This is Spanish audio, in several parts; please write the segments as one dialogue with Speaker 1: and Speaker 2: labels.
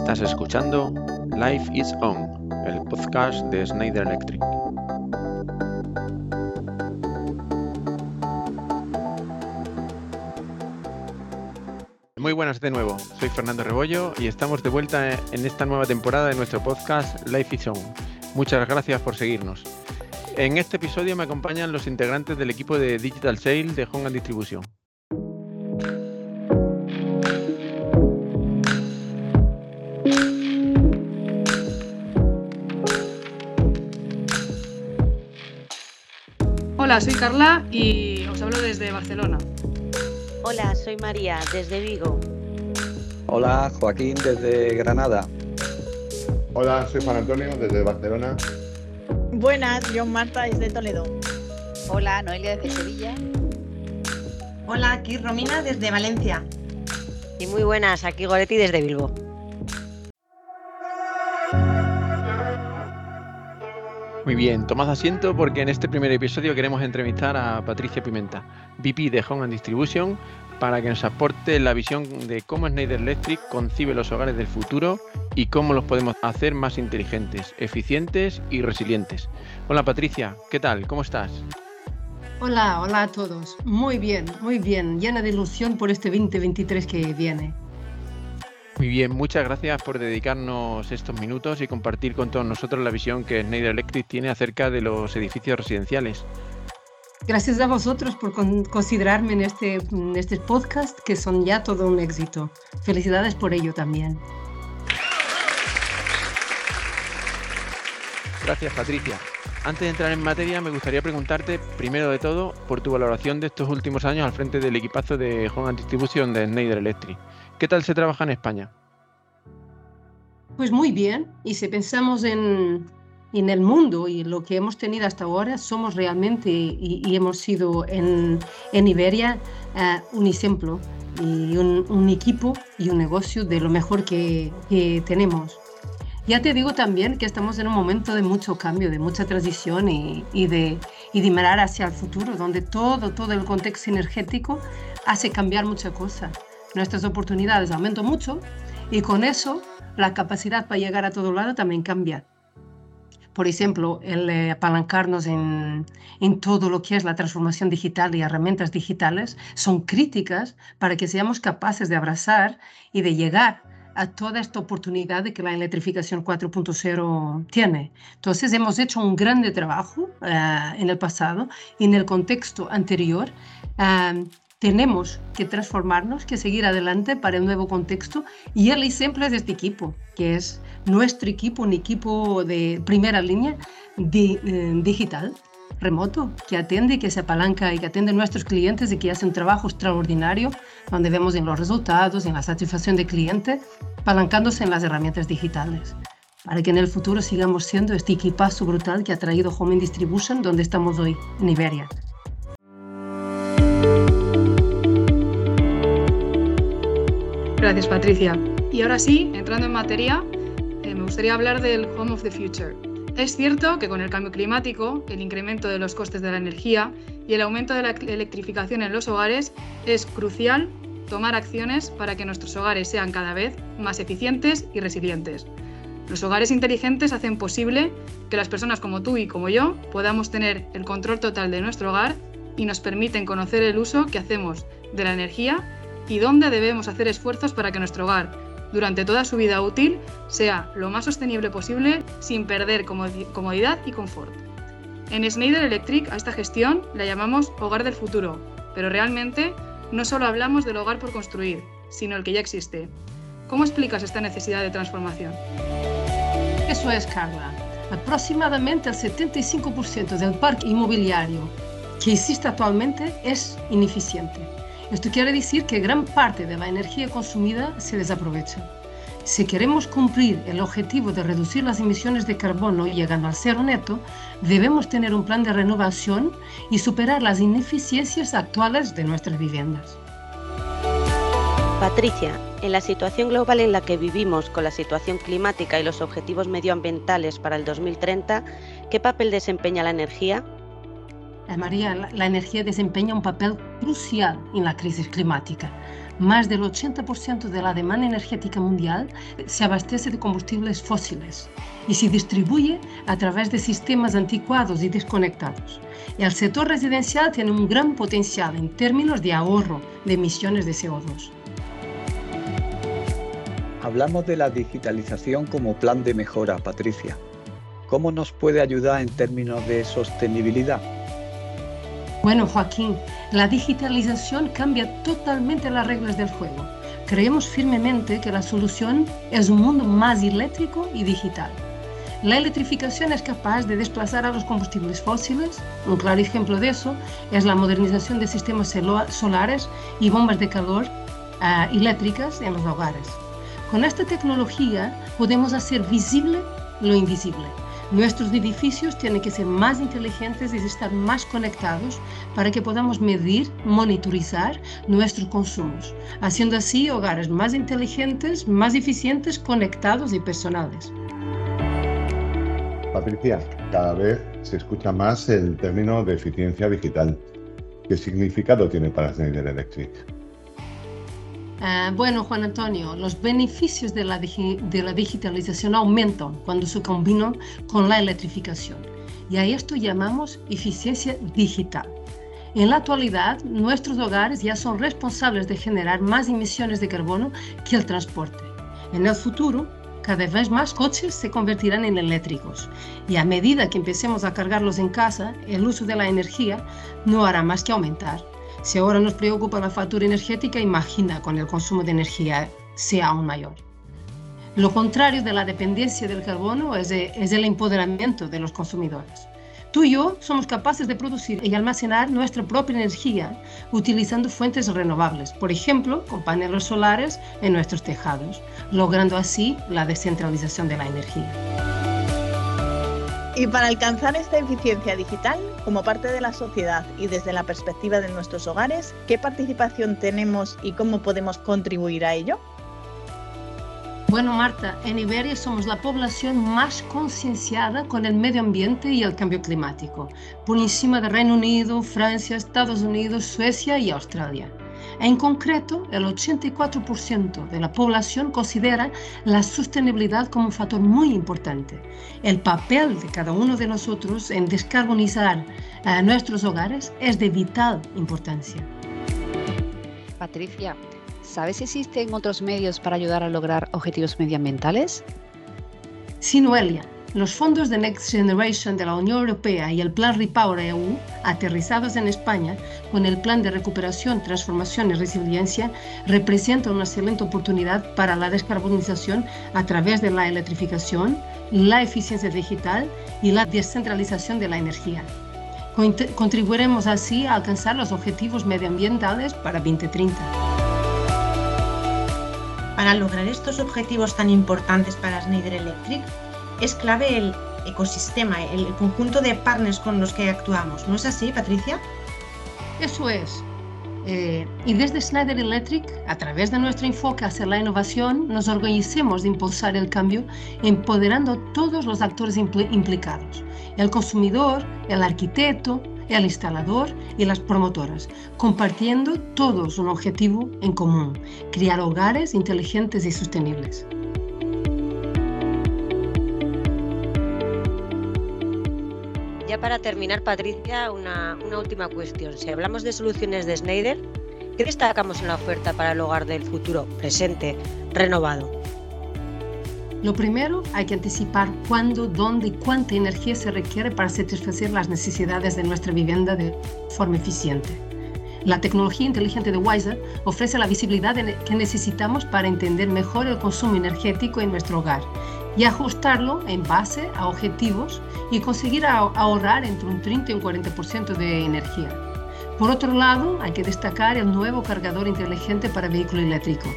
Speaker 1: Estás escuchando Life is On, el podcast de Schneider Electric. Muy buenas de nuevo, soy Fernando Rebollo y estamos de vuelta en esta nueva temporada de nuestro podcast Life is On. Muchas gracias por seguirnos. En este episodio me acompañan los integrantes del equipo de Digital Sale de Home Distribution.
Speaker 2: Hola, soy Carla y os hablo desde Barcelona.
Speaker 3: Hola, soy María, desde Vigo.
Speaker 4: Hola, Joaquín, desde Granada.
Speaker 5: Hola, soy Juan Antonio, desde Barcelona.
Speaker 6: Buenas, yo Marta, desde Toledo.
Speaker 7: Hola, Noelia, desde Sevilla.
Speaker 8: Hola, aquí Romina, desde Valencia.
Speaker 3: Y muy buenas, aquí Goretti, desde Bilbo.
Speaker 1: Muy bien, tomad asiento porque en este primer episodio queremos entrevistar a Patricia Pimenta, VP de Home and Distribution, para que nos aporte la visión de cómo Schneider Electric concibe los hogares del futuro y cómo los podemos hacer más inteligentes, eficientes y resilientes. Hola Patricia, ¿qué tal? ¿Cómo estás?
Speaker 9: Hola, hola a todos. Muy bien, muy bien, llena de ilusión por este 2023 que viene.
Speaker 1: Muy bien, muchas gracias por dedicarnos estos minutos y compartir con todos nosotros la visión que Schneider Electric tiene acerca de los edificios residenciales.
Speaker 9: Gracias a vosotros por considerarme en este, en este podcast, que son ya todo un éxito. Felicidades por ello también.
Speaker 1: Gracias, Patricia. Antes de entrar en materia, me gustaría preguntarte, primero de todo, por tu valoración de estos últimos años al frente del equipazo de Home and Distribution de Schneider Electric. ¿Qué tal se trabaja en España?
Speaker 9: Pues muy bien, y si pensamos en, en el mundo y lo que hemos tenido hasta ahora, somos realmente y, y hemos sido en, en Iberia uh, un ejemplo y un, un, equipo y un negocio de lo mejor que, que, tenemos. Ya te digo también que estamos en un momento de mucho cambio, de mucha transición y, y, de, y de mirar hacia el futuro, donde todo, todo el contexto energético hace cambiar muchas cosas nuestras oportunidades aumentan mucho y con eso la capacidad para llegar a todo lado también cambia. Por ejemplo, el eh, apalancarnos en, en, todo lo que es la transformación digital y herramientas digitales son críticas para que seamos capaces de abrazar y de llegar a toda esta oportunidad que la electrificación 4.0 tiene. Entonces, hemos hecho un grande trabajo uh, en el pasado en el contexto anterior. Uh, tenemos que transformarnos, que seguir adelante para un nuevo contexto y el ejemplo es este equipo, que es nuestro equipo, un equipo de primera línea de, eh, digital, remoto, que atiende, que se apalanca y que atiende a nuestros clientes y que hace un trabajo extraordinario, donde vemos en los resultados, en la satisfacción del cliente, apalancándose en las herramientas digitales para que en el futuro sigamos siendo este equipazo brutal que ha traído Home Distribution, donde estamos hoy, en Iberia.
Speaker 2: Gracias, Patricia. Y ahora sí, entrando en materia, eh, me gustaría hablar del Home of the Future. Es cierto que con el cambio climático, el incremento de los costes de la energía y el aumento de la electrificación en los hogares, es crucial tomar acciones para que nuestros hogares sean cada vez más eficientes y resilientes. Los hogares inteligentes hacen posible que las personas como tú y como yo podamos tener el control total de nuestro hogar y nos permiten conocer el uso que hacemos de la energía y dónde debemos hacer esfuerzos para que nuestro hogar, durante toda su vida útil, sea lo más sostenible posible sin perder comodidad y confort. En Schneider Electric a esta gestión la llamamos hogar del futuro, pero realmente no solo hablamos del hogar por construir, sino el que ya existe. ¿Cómo explicas esta necesidad de transformación?
Speaker 9: Eso es, Carla. Aproximadamente el 75% del parque inmobiliario que existe actualmente es ineficiente. Esto quiere decir que gran parte de la energía consumida se desaprovecha. Si queremos cumplir el objetivo de reducir las emisiones de carbono llegando al cero neto, debemos tener un plan de renovación y superar las ineficiencias actuales de nuestras viviendas.
Speaker 3: Patricia, en la situación global en la que vivimos con la situación climática y los objetivos medioambientales para el 2030, ¿qué papel desempeña la energía?
Speaker 9: María, la, la energía desempeña un papel crucial en la crisis climática. más del 80% de la demanda energética mundial se abastece de combustibles fósiles y se distribuye a través de sistemas anticuados y desconectados. El sector residencial tiene un gran potencial en términos de ahorro de emisiones de CO2.
Speaker 4: Hablamos de la digitalización como plan de mejora, Patricia. ¿Cómo nos puede ayudar en términos de sostenibilidad?
Speaker 9: Bueno, Joaquín, la digitalización cambia totalmente las reglas del juego. Creemos firmemente que la solución es un mundo más eléctrico y digital. La electrificación es capaz de desplazar a los combustibles fósiles. Un claro ejemplo de eso es la modernización de sistemas solares y bombas de calor uh, eléctricas en los hogares. Con esta tecnología podemos hacer visible lo invisible. Nuestros edificios tienen que ser más inteligentes y estar más conectados para que podamos medir, monitorizar nuestros consumos, haciendo así hogares más inteligentes, más eficientes, conectados y personales.
Speaker 5: Patricia, cada vez se escucha más el término de eficiencia digital. ¿Qué significado tiene para Schneider Electric?
Speaker 9: Uh, bueno, Juan Antonio, los beneficios de la, de la digitalización aumentan cuando se combinan con la electrificación y a esto llamamos eficiencia digital. En la actualidad, nuestros hogares ya son responsables de generar más emisiones de carbono que el transporte. En el futuro, cada vez más coches se convertirán en eléctricos y a medida que empecemos a cargarlos en casa, el uso de la energía no hará más que aumentar. Si ahora nos preocupa la factura energética, imagina con el consumo de energía sea aún mayor. Lo contrario de la dependencia del carbono es, es el empoderamiento de los consumidores. Tú y yo somos capaces de producir y almacenar nuestra propia energía utilizando fuentes renovables, por ejemplo, con paneles solares en nuestros tejados, logrando así la descentralización de la energía.
Speaker 6: Y para alcanzar esta eficiencia digital, como parte de la sociedad y desde la perspectiva de nuestros hogares, ¿qué participación tenemos y cómo podemos contribuir a ello?
Speaker 9: Bueno, Marta, en Iberia somos la población más concienciada con el medio ambiente y el cambio climático, por encima de Reino Unido, Francia, Estados Unidos, Suecia y Australia. En concreto, el 84% de la población considera la sostenibilidad como un factor muy importante. El papel de cada uno de nosotros en descarbonizar eh, nuestros hogares es de vital importancia.
Speaker 7: Patricia, ¿sabes si existen otros medios para ayudar a lograr objetivos medioambientales?
Speaker 9: Sí, Noelia. Los fondos de Next Generation de la Unión Europea y el Plan Repower EU, aterrizados en España con el Plan de Recuperación, Transformación y Resiliencia, representan una excelente oportunidad para la descarbonización a través de la electrificación, la eficiencia digital y la descentralización de la energía. Contribuiremos así a alcanzar los objetivos medioambientales para 2030.
Speaker 8: Para lograr estos objetivos tan importantes para Schneider Electric, es clave el ecosistema, el conjunto de partners con los que actuamos. ¿No es así, Patricia?
Speaker 9: Eso es. Eh, y desde Schneider Electric, a través de nuestro enfoque hacia la innovación, nos orgullecemos de impulsar el cambio empoderando a todos los actores implicados, el consumidor, el arquitecto, el instalador y las promotoras, compartiendo todos un objetivo en común, crear hogares inteligentes y sostenibles.
Speaker 3: Ya para terminar, Patricia, una, última cuestión. Si hablamos de soluciones de Schneider, ¿qué destacamos en la oferta para el hogar del futuro presente renovado?
Speaker 9: Lo primero, hay que anticipar cuándo, dónde y cuánta energía se requiere para satisfacer las necesidades de nuestra vivienda de forma eficiente. La tecnología inteligente de Wiser ofrece la visibilidad que necesitamos para entender mejor el consumo energético en nuestro hogar y ajustarlo en base a objetivos y conseguir ahorrar entre un 30 y un 40% de energía. Por otro lado, hay que destacar el nuevo cargador inteligente para vehículo eléctrico,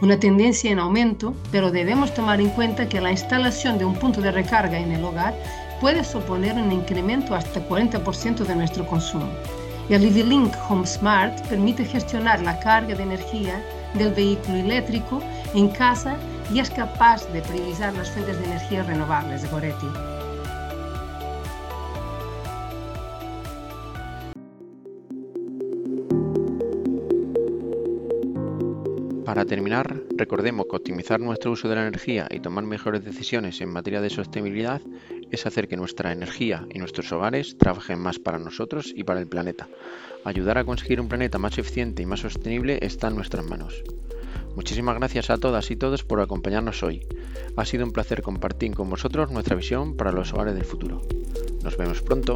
Speaker 9: una tendencia en aumento, pero debemos tomar en cuenta que la instalación de un punto de recarga en el hogar puede suponer un incremento hasta 40% de nuestro consumo. El EV-Link Home Smart permite gestionar la carga de energía del vehículo eléctrico en casa y es capaz de priorizar las fuentes de energía renovables de Goretti.
Speaker 1: Para terminar, recordemos que optimizar nuestro uso de la energía y tomar mejores decisiones en materia de sostenibilidad es hacer que nuestra energía y nuestros hogares trabajen más para nosotros y para el planeta. Ayudar a conseguir un planeta más eficiente y más sostenible está en nuestras manos. Muchísimas gracias a todas y todos por acompañarnos hoy. Ha sido un placer compartir con vosotros nuestra visión para los hogares del futuro. Nos vemos pronto.